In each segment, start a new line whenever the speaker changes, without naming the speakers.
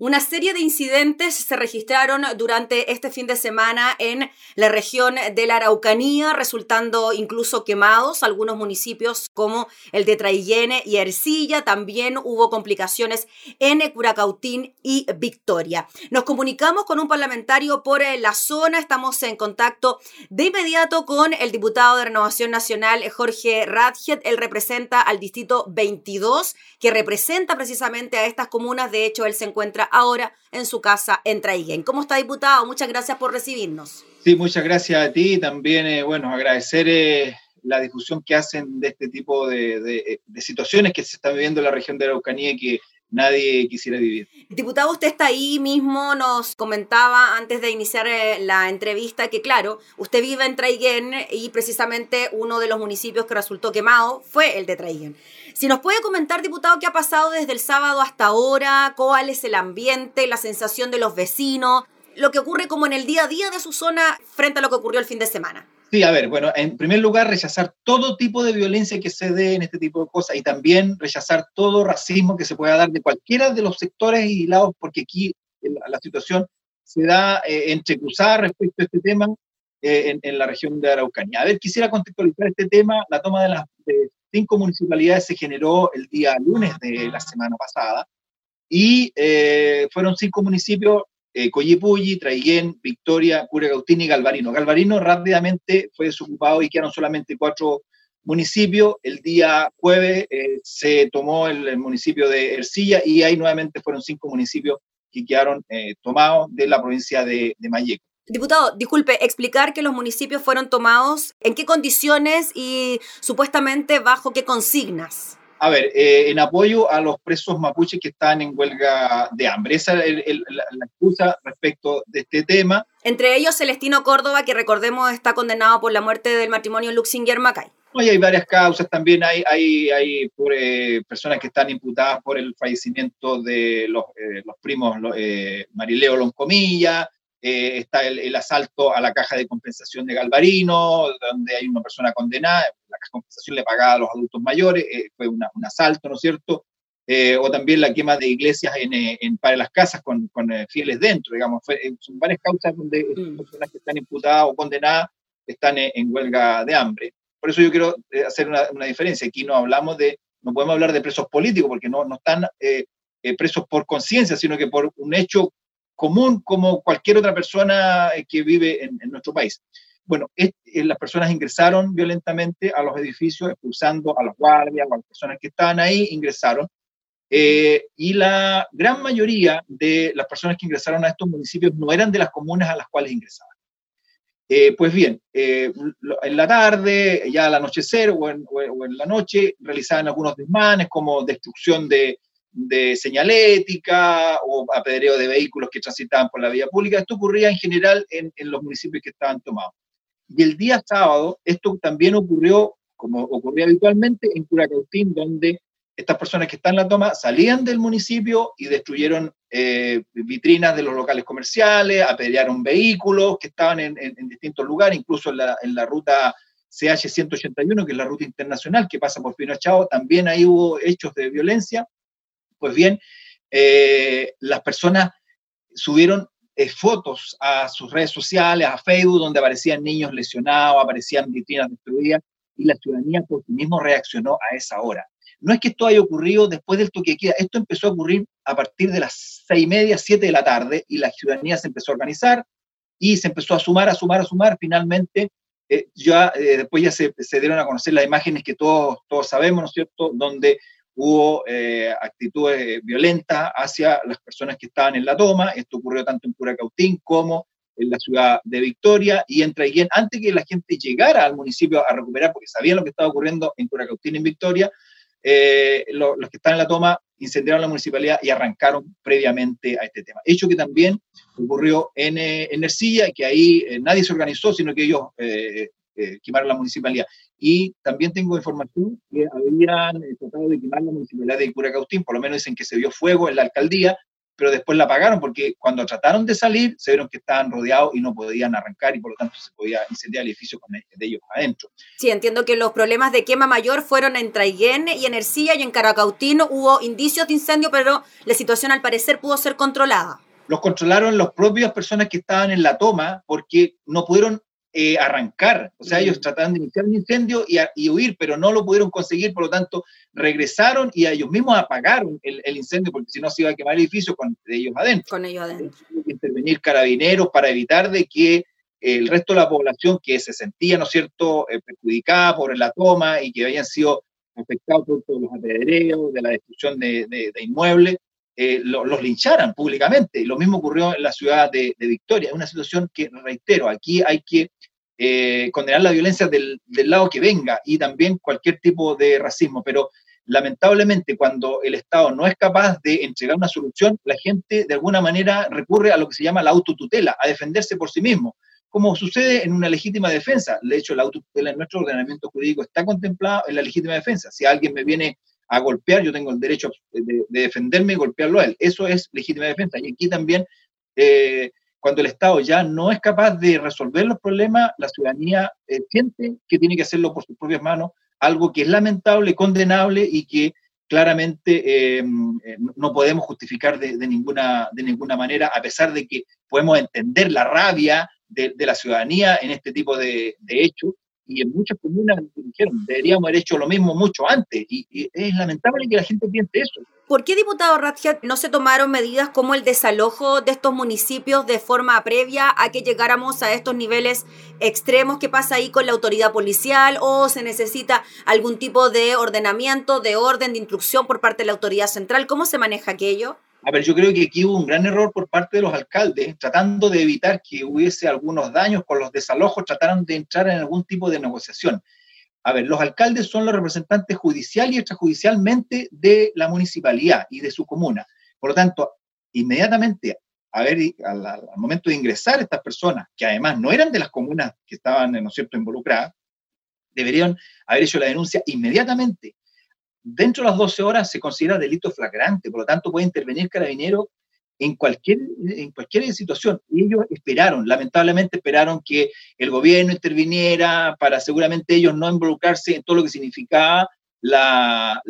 Una serie de incidentes se registraron durante este fin de semana en la región de la Araucanía, resultando incluso quemados algunos municipios como el de Traillene y Ercilla. También hubo complicaciones en Curacautín y Victoria. Nos comunicamos con un parlamentario por eh, la zona. Estamos en contacto de inmediato con el diputado de Renovación Nacional, Jorge Radjet. Él representa al distrito 22, que representa precisamente a estas comunas. De hecho, él se encuentra ahora en su casa en Traiguén. ¿Cómo está, diputado? Muchas gracias por recibirnos.
Sí, muchas gracias a ti. También, eh, bueno, agradecer eh, la difusión que hacen de este tipo de, situaciones que se están viviendo en la región de Araucanía y que nadie quisiera vivir.
Diputado, usted está ahí mismo, nos comentaba antes de iniciar eh, la entrevista que, claro, usted vive en Traiguén y precisamente uno de los municipios que resultó quemado fue el de Traiguén. Si nos puede comentar, diputado, qué ha pasado desde el sábado hasta ahora, cuál es el ambiente, la sensación de los vecinos, lo que ocurre como en el día a día de su zona frente a lo que ocurrió el fin de semana.
Sí, a ver, bueno, en primer lugar, rechazar todo tipo de violencia que se dé en este tipo de cosas y también rechazar todo racismo que se pueda dar de cualquiera de los sectores y lados, porque aquí la, situación se da eh, entrecruzada respecto a este tema eh, en, la región de Araucanía. A ver, quisiera contextualizar este tema. La toma de las cinco municipalidades se generó el día lunes de la semana pasada y eh, fueron cinco municipios eh, Coyipulli, Traiguén, Victoria, Curacautín y Galvarino. Galvarino rápidamente fue desocupado y quedaron solamente cuatro municipios. El día jueves eh, se tomó el, municipio de Ercilla y ahí nuevamente fueron cinco municipios que quedaron eh, tomados de la provincia de, de.
Diputado, disculpe, explicar que los municipios fueron tomados, en qué condiciones y supuestamente bajo qué consignas.
A ver, eh, en apoyo a los presos mapuches que están en huelga de hambre. Esa es la, excusa respecto de este tema.
Entre ellos Celestino Córdoba, que recordemos está condenado por la muerte del matrimonio Luxinger-Macay.
hay varias causas también, hay, hay, hay eh, personas que están imputadas por el fallecimiento de los, eh, los primos Marileo Loncomilla, eh, está el, asalto a la caja de compensación de Galvarino, donde hay una persona condenada, la caja de compensación le pagaba a los adultos mayores, eh, fue un asalto, ¿no es cierto? Eh, o también la quema de iglesias en, en para las casas con, con fieles dentro, digamos, son varias causas donde mm. personas que están imputadas o condenadas están en, huelga de hambre. Por eso yo quiero hacer una, una, diferencia. Aquí no hablamos de, no podemos hablar de presos políticos, porque no, no están presos por conciencia, sino que por un hecho común como cualquier otra persona eh, que vive en, nuestro país. Bueno, eh, las personas ingresaron violentamente a los edificios, expulsando a los guardias a las personas que estaban ahí, ingresaron. Eh, y la gran mayoría de las personas que ingresaron a estos municipios no eran de las comunas a las cuales ingresaban. pues bien, en la tarde, ya al anochecer o o en, la noche, realizaban algunos desmanes como destrucción de, de señalética o apedreo de vehículos que transitaban por la vía pública. Esto ocurría en general en, los municipios que estaban tomados. Y el día sábado, esto también ocurrió, como ocurría habitualmente, en Curacautín, donde estas personas que están en la toma salían del municipio y destruyeron eh, vitrinas de los locales comerciales, apedrearon vehículos que estaban en, distintos lugares, incluso en la, en la ruta CH-181, que es la ruta internacional que pasa por Pinochao, también ahí hubo hechos de violencia. Pues bien, eh, las personas subieron eh, fotos a sus redes sociales, a Facebook, donde aparecían niños lesionados, aparecían vitrinas destruidas, y la ciudadanía por sí mismo reaccionó a esa hora. No es que esto haya ocurrido después del toque de queda, esto empezó a ocurrir a partir de las seis y media, siete de la tarde, y la ciudadanía se empezó a organizar y se empezó a sumar, a sumar, a sumar. Finalmente, eh, ya después ya se, se, dieron a conocer las imágenes que todos, todos sabemos, ¿no es cierto?, donde hubo eh, actitudes violentas hacia las personas que estaban en la toma. Esto ocurrió tanto en Curacautín como en la ciudad de Victoria y en Traiguén, antes que la gente llegara al municipio a recuperar, porque sabían lo que estaba ocurriendo en Curacautín y en Victoria, eh, los que estaban en la toma incendiaron la municipalidad y arrancaron previamente a este tema. Hecho que también ocurrió en, eh, en Ercilla, que ahí nadie se organizó, sino que ellos quemaron la municipalidad. Y también tengo información que habían eh, tratado de quemar la municipalidad de Curacautín, por lo menos dicen que se vio fuego en la alcaldía, pero después la apagaron porque cuando trataron de salir se vieron que estaban rodeados y no podían arrancar y por lo tanto se podía incendiar el edificio con de ellos adentro.
Sí, entiendo que los problemas de quema mayor fueron en Traiguén y en Ercilla y en Caracautín hubo indicios de incendio, pero la situación al parecer pudo ser controlada.
Los controlaron las propias personas que estaban en la toma porque no pudieron eh, arrancar. O sea, ellos trataron de iniciar un incendio y, huir, pero no lo pudieron conseguir, por lo tanto, regresaron y ellos mismos apagaron el, incendio, porque si no se iba a quemar el edificio con ellos adentro.
Con ellos adentro.
intervenir carabineros para evitar de que el resto de la población que se sentía, ¿no es cierto?, eh, perjudicada por la toma y que habían sido afectados por todos los apedreos, de la destrucción de, inmuebles, eh, los lincharan públicamente. Lo mismo ocurrió en la ciudad de, Victoria. Es una situación que, reitero, aquí hay que eh, condenar la violencia del, lado que venga y también cualquier tipo de racismo, pero lamentablemente cuando el Estado no es capaz de entregar una solución, la gente de alguna manera recurre a lo que se llama la autotutela, a defenderse por sí mismo, como sucede en una legítima defensa. De hecho, la autotutela en nuestro ordenamiento jurídico está contemplada en la legítima defensa. Si alguien me viene a golpear, yo tengo el derecho de, defenderme y golpearlo a él. Eso es legítima defensa. Y aquí también eh, cuando el Estado ya no es capaz de resolver los problemas, la ciudadanía eh, siente que tiene que hacerlo por sus propias manos, algo que es lamentable, condenable y que claramente eh, no podemos justificar de, ninguna, de ninguna manera, a pesar de que podemos entender la rabia de, la ciudadanía en este tipo de, de hechos, y en muchas comunas dijeron, deberíamos haber hecho lo mismo mucho antes, y, es lamentable que la gente piense eso.
¿Por qué, diputado Ratchet, no se tomaron medidas como el desalojo de estos municipios de forma previa a que llegáramos a estos niveles extremos? ¿Qué pasa ahí con la autoridad policial? ¿O se necesita algún tipo de ordenamiento, de orden, de instrucción por parte de la autoridad central? ¿Cómo se maneja aquello?
A ver, yo creo que aquí hubo un gran error por parte de los alcaldes, tratando de evitar que hubiese algunos daños con los desalojos, trataron de entrar en algún tipo de negociación. A ver, los alcaldes son los representantes judicial y extrajudicialmente de la municipalidad y de su comuna. Por lo tanto, inmediatamente, a ver, al, momento de ingresar estas personas, que además no eran de las comunas que estaban, ¿no es cierto?, involucradas, deberían haber hecho la denuncia inmediatamente dentro de las 12 horas se considera delito flagrante, por lo tanto puede intervenir carabinero en cualquier, en cualquier situación. Y ellos esperaron, lamentablemente esperaron que el gobierno interviniera para seguramente ellos no involucrarse en todo lo que significaba la,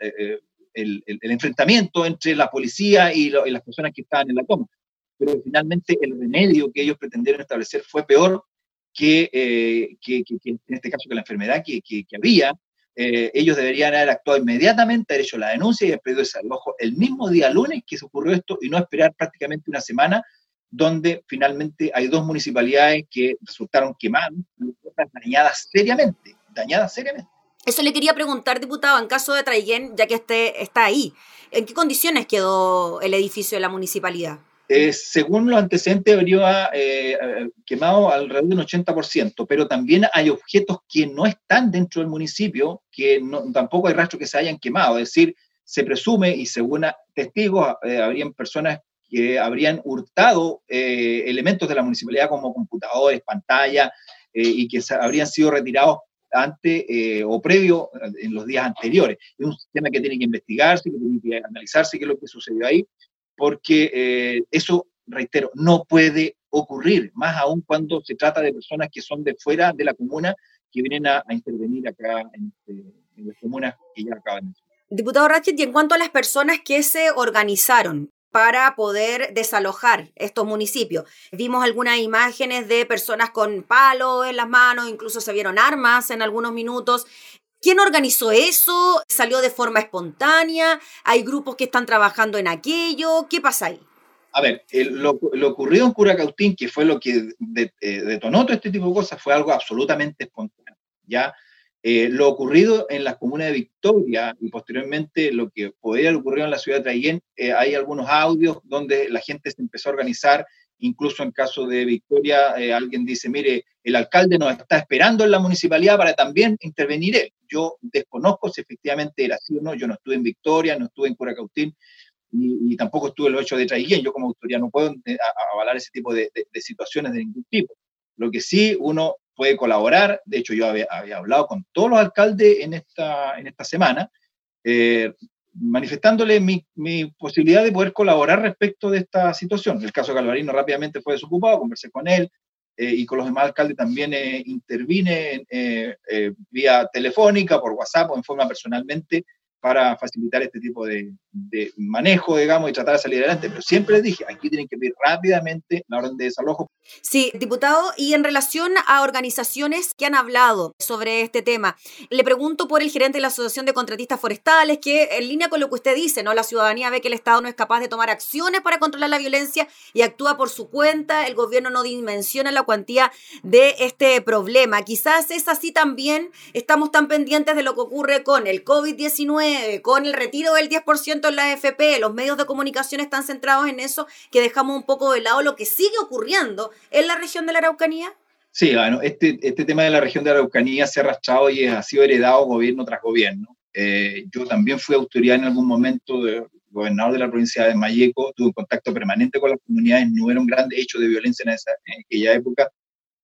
eh, el, enfrentamiento entre la policía y, las personas que estaban en la toma. Pero finalmente el remedio que ellos pretendieron establecer fue peor que, eh, que, en este caso que la enfermedad que, que había, eh, ellos deberían haber actuado inmediatamente, haber hecho la denuncia y haber pedido ese alojo el mismo día lunes que se ocurrió esto y no esperar prácticamente una semana donde finalmente hay dos municipalidades que resultaron quemadas, dañadas seriamente, dañadas seriamente.
Eso le quería preguntar, diputado, en caso de Traiguén, ya que este está ahí, ¿en qué condiciones quedó el edificio de la municipalidad?
Eh, según los antecedentes, habría eh, quemado alrededor de un 80%, pero también hay objetos que no están dentro del municipio, que tampoco hay rastro que se hayan quemado. Es decir, se presume, y según testigos, eh, habrían personas que habrían hurtado elementos de la municipalidad como computadores, pantallas, y que habrían sido retirados antes o previo en los días anteriores. Es un sistema que tiene que investigarse, que tiene que analizarse qué es lo que sucedió ahí porque eh, eso, reitero, no puede ocurrir, más aún cuando se trata de personas que son de fuera de la comuna, que vienen a, intervenir acá en, este, en, las comunas que ya acaban de
Diputado Ratchet, y en cuanto a las personas que se organizaron para poder desalojar estos municipios. Vimos algunas imágenes de personas con palos en las manos, incluso se vieron armas en algunos minutos. ¿Quién organizó eso? ¿Salió de forma espontánea? ¿Hay grupos que están trabajando en aquello? ¿Qué pasa ahí?
A ver, lo, ocurrido en Curacautín, que fue lo que eh, detonó todo este tipo de cosas, fue algo absolutamente espontáneo. ¿ya? Eh, lo ocurrido en las comunas de Victoria y posteriormente lo que podría haber ocurrido en la ciudad de Traiguén, eh, hay algunos audios donde la gente se empezó a organizar Incluso en caso de Victoria, eh, alguien dice, mire, el alcalde nos está esperando en la municipalidad para también intervenir él. Yo desconozco si efectivamente era así o no. Yo no estuve en Victoria, no estuve en Curacautín y, tampoco estuve en los hechos de Traiguén. Yo como autoridad no puedo eh, avalar ese tipo de, situaciones de ningún tipo. Lo que sí uno puede colaborar, de hecho yo había, hablado con todos los alcaldes en esta, en esta semana, eh, manifestándole mi, posibilidad de poder colaborar respecto de esta situación. El caso de Galvarino rápidamente fue desocupado, conversé con él eh, y con los demás alcaldes también eh, intervine vía telefónica, por WhatsApp o en forma personalmente para facilitar este tipo de, manejo, digamos, y tratar de salir adelante. Pero siempre les dije, aquí tienen que pedir rápidamente la orden de desalojo.
Sí, diputado, y en relación a organizaciones que han hablado sobre este tema, le pregunto por el gerente de la Asociación de Contratistas Forestales, que en línea con lo que usted dice, ¿no? La ciudadanía ve que el Estado no es capaz de tomar acciones para controlar la violencia y actúa por su cuenta, el gobierno no dimensiona la cuantía de este problema. Quizás es así también, estamos tan pendientes de lo que ocurre con el COVID-19 con el retiro del 10% en la AFP, los medios de comunicación están centrados en eso, que dejamos un poco de lado lo que sigue ocurriendo en la región de la Araucanía?
Sí, bueno, este, este tema de la región de la Araucanía se ha arrastrado y ha sido heredado gobierno tras gobierno. Eh, yo también fui autoridad en algún momento de gobernador de la provincia de Mayeco, tuve contacto permanente con las comunidades, no era un gran hecho de violencia en, esa, en aquella época,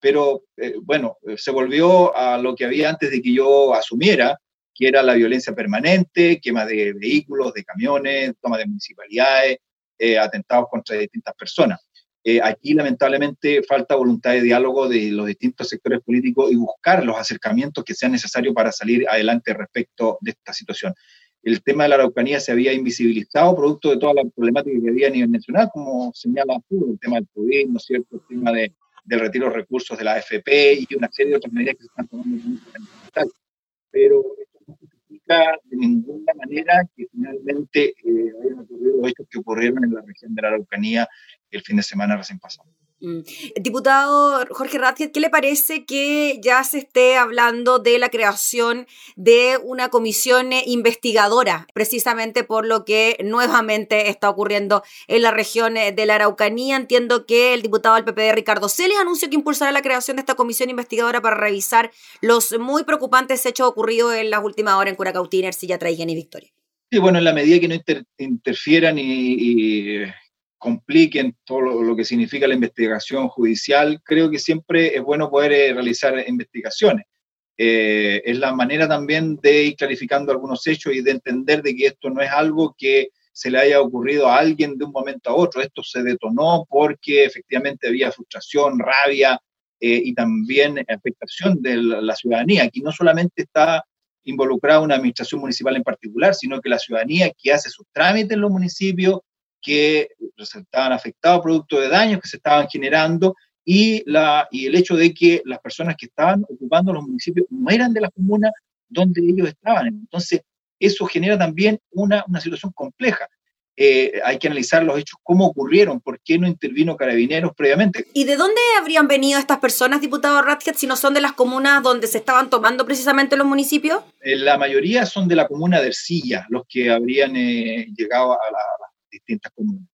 pero eh, bueno, se volvió a lo que había antes de que yo asumiera, que era la violencia permanente, quema de vehículos, de camiones, toma de municipalidades, eh, atentados contra distintas personas. Eh, aquí lamentablemente falta voluntad de diálogo de los distintos sectores políticos y buscar los acercamientos que sean necesarios para salir adelante respecto de esta situación. El tema de la Araucanía se había invisibilizado producto de toda la problemática que había a nivel nacional, como señala el tema del COVID, ¿no es cierto? el tema de, del retiro de recursos de la AFP y una serie de otras medidas que se están tomando en De ninguna manera que finalmente eh, hayan ocurrido hechos que ocurrieron en la región de la Araucanía el fin de semana recién pasado.
Mm. Diputado Jorge Ratziet, ¿qué le parece que ya se esté hablando de la creación de una comisión investigadora, precisamente por lo que nuevamente está ocurriendo en la región de la Araucanía? Entiendo que el diputado del PPD, Ricardo Celes, anunció que impulsará la creación de esta comisión investigadora para revisar los muy preocupantes hechos ocurridos en las últimas horas en Curacautín, Ercilla, Traiguén y Victoria.
Sí, bueno, en la medida que no interfieran y compliquen todo lo, que significa la investigación judicial, creo que siempre es bueno poder eh, realizar investigaciones. Eh, es la manera también de ir clarificando algunos hechos y de entender de que esto no es algo que se le haya ocurrido a alguien de un momento a otro. Esto se detonó porque efectivamente había frustración, rabia eh, y también afectación de la, ciudadanía. Aquí no solamente está involucrada una administración municipal en particular, sino que la ciudadanía que hace sus trámites en los municipios, que resultaban afectados producto de daños que se estaban generando y, la, y el hecho de que las personas que estaban ocupando los municipios no eran de la comuna donde ellos estaban. Entonces, eso genera también una, una situación compleja. Eh, hay que analizar los hechos, cómo ocurrieron, por qué no intervino Carabineros previamente.
¿Y de dónde habrían venido estas personas, diputado Ratchet, si no son de las comunas donde se estaban tomando precisamente los municipios?
Eh, la mayoría son de la comuna de Ercilla, los que habrían eh, llegado a la, distintas comunas.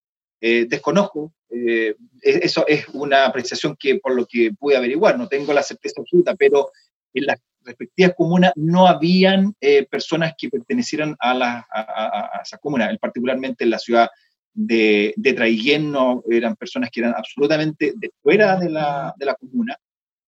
Eh, desconozco, eh, eso es una apreciación que por lo que pude averiguar, no tengo la certeza absoluta, pero en las respectivas comunas no habían eh, personas que pertenecieran a, la, a, esa comuna, particularmente en la ciudad de, de Traiguén no eran personas que eran absolutamente de fuera de la, de la comuna,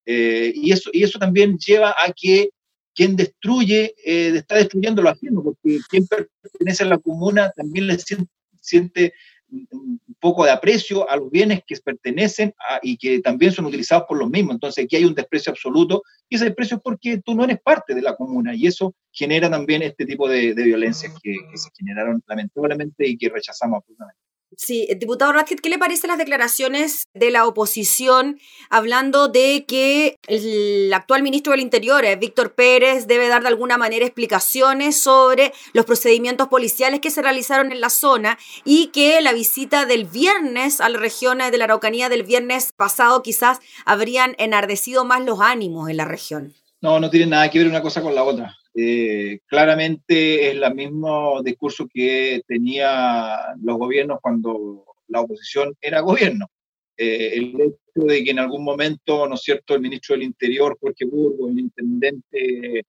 y, eso, y eso también lleva a que quien destruye está destruyendo lo ajeno, porque quien pertenece a la comuna también le siente siente un poco de aprecio a los bienes que pertenecen y que también son utilizados por los mismos. Entonces aquí hay un desprecio absoluto y ese desprecio es porque tú no eres parte de la comuna y eso genera también este tipo de, de violencias que, que, se generaron lamentablemente y que rechazamos absolutamente.
Sí, diputado Ratchet, ¿qué le parecen las declaraciones de la oposición hablando de que el actual ministro del Interior, eh, Víctor Pérez, debe dar de alguna manera explicaciones sobre los procedimientos policiales que se realizaron en la zona y que la visita del viernes a la región de la Araucanía del viernes pasado quizás habrían enardecido más los ánimos en la región?
No, no tiene nada que ver una cosa con la otra. Eh, claramente es el mismo discurso que tenían los gobiernos cuando la oposición era gobierno. Eh, el hecho de que en algún momento, ¿no es cierto?, el ministro del Interior, Jorge Burgos, el intendente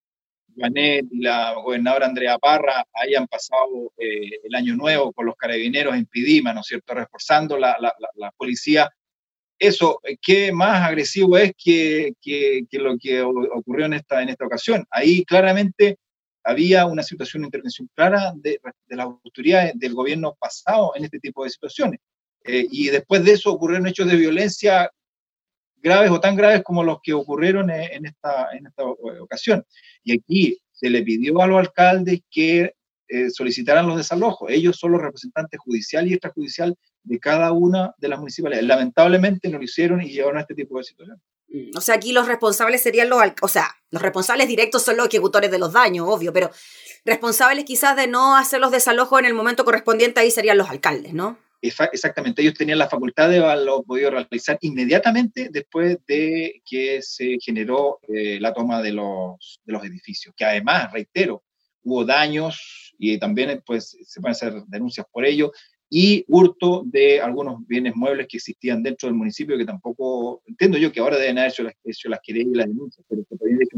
Janet y la gobernadora Andrea Parra hayan pasado eh, el año nuevo con los carabineros en Pidima, ¿no es cierto?, reforzando la, la, la policía eso, eh, ¿qué más agresivo es que, lo que ocurrió en esta, en esta ocasión? Ahí claramente había una situación de intervención clara de, de las del gobierno pasado en este tipo de situaciones. Eh, y después de eso ocurrieron hechos de violencia graves o tan graves como los que ocurrieron en esta, en esta ocasión. Y aquí se le pidió a los alcaldes que eh, solicitaran los desalojos. Ellos son los representantes judicial y extrajudicial de cada una de las municipalidades. Lamentablemente no lo hicieron y llevaron a este tipo de situaciones.
Mm, o sea, aquí los responsables serían los, o sea, los responsables directos son los ejecutores de los daños, obvio, pero responsables quizás de no hacer los desalojos en el momento correspondiente ahí serían los alcaldes, ¿no?
Exactamente, ellos tenían la facultad de haberlo podido realizar inmediatamente después de que se generó eh, la toma de los, de los edificios, que además, reitero, hubo daños y también pues, se pueden hacer denuncias por ello, y hurto de algunos bienes muebles que existían dentro del municipio que tampoco, entiendo yo que ahora deben haber hecho las, hecho las querellas y las denuncias, pero que podrían hecho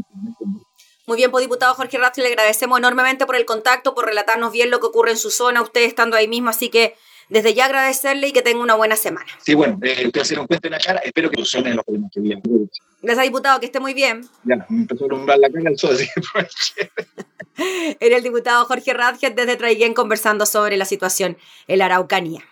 muy bien, pues diputado Jorge Ratz, le agradecemos enormemente por el contacto, por relatarnos bien lo que ocurre en su zona, usted estando ahí mismo, así que desde ya agradecerle y que tenga una buena semana.
Sí, bueno, eh, que se lo cuente en la cara, espero que solucionen los problemas que vienen.
Gracias, diputado, que esté muy bien.
Ya, me empezó a alumbrar la cara el sol, así que
Era el diputado Jorge Radget desde Traiguén conversando sobre la situación en la Araucanía.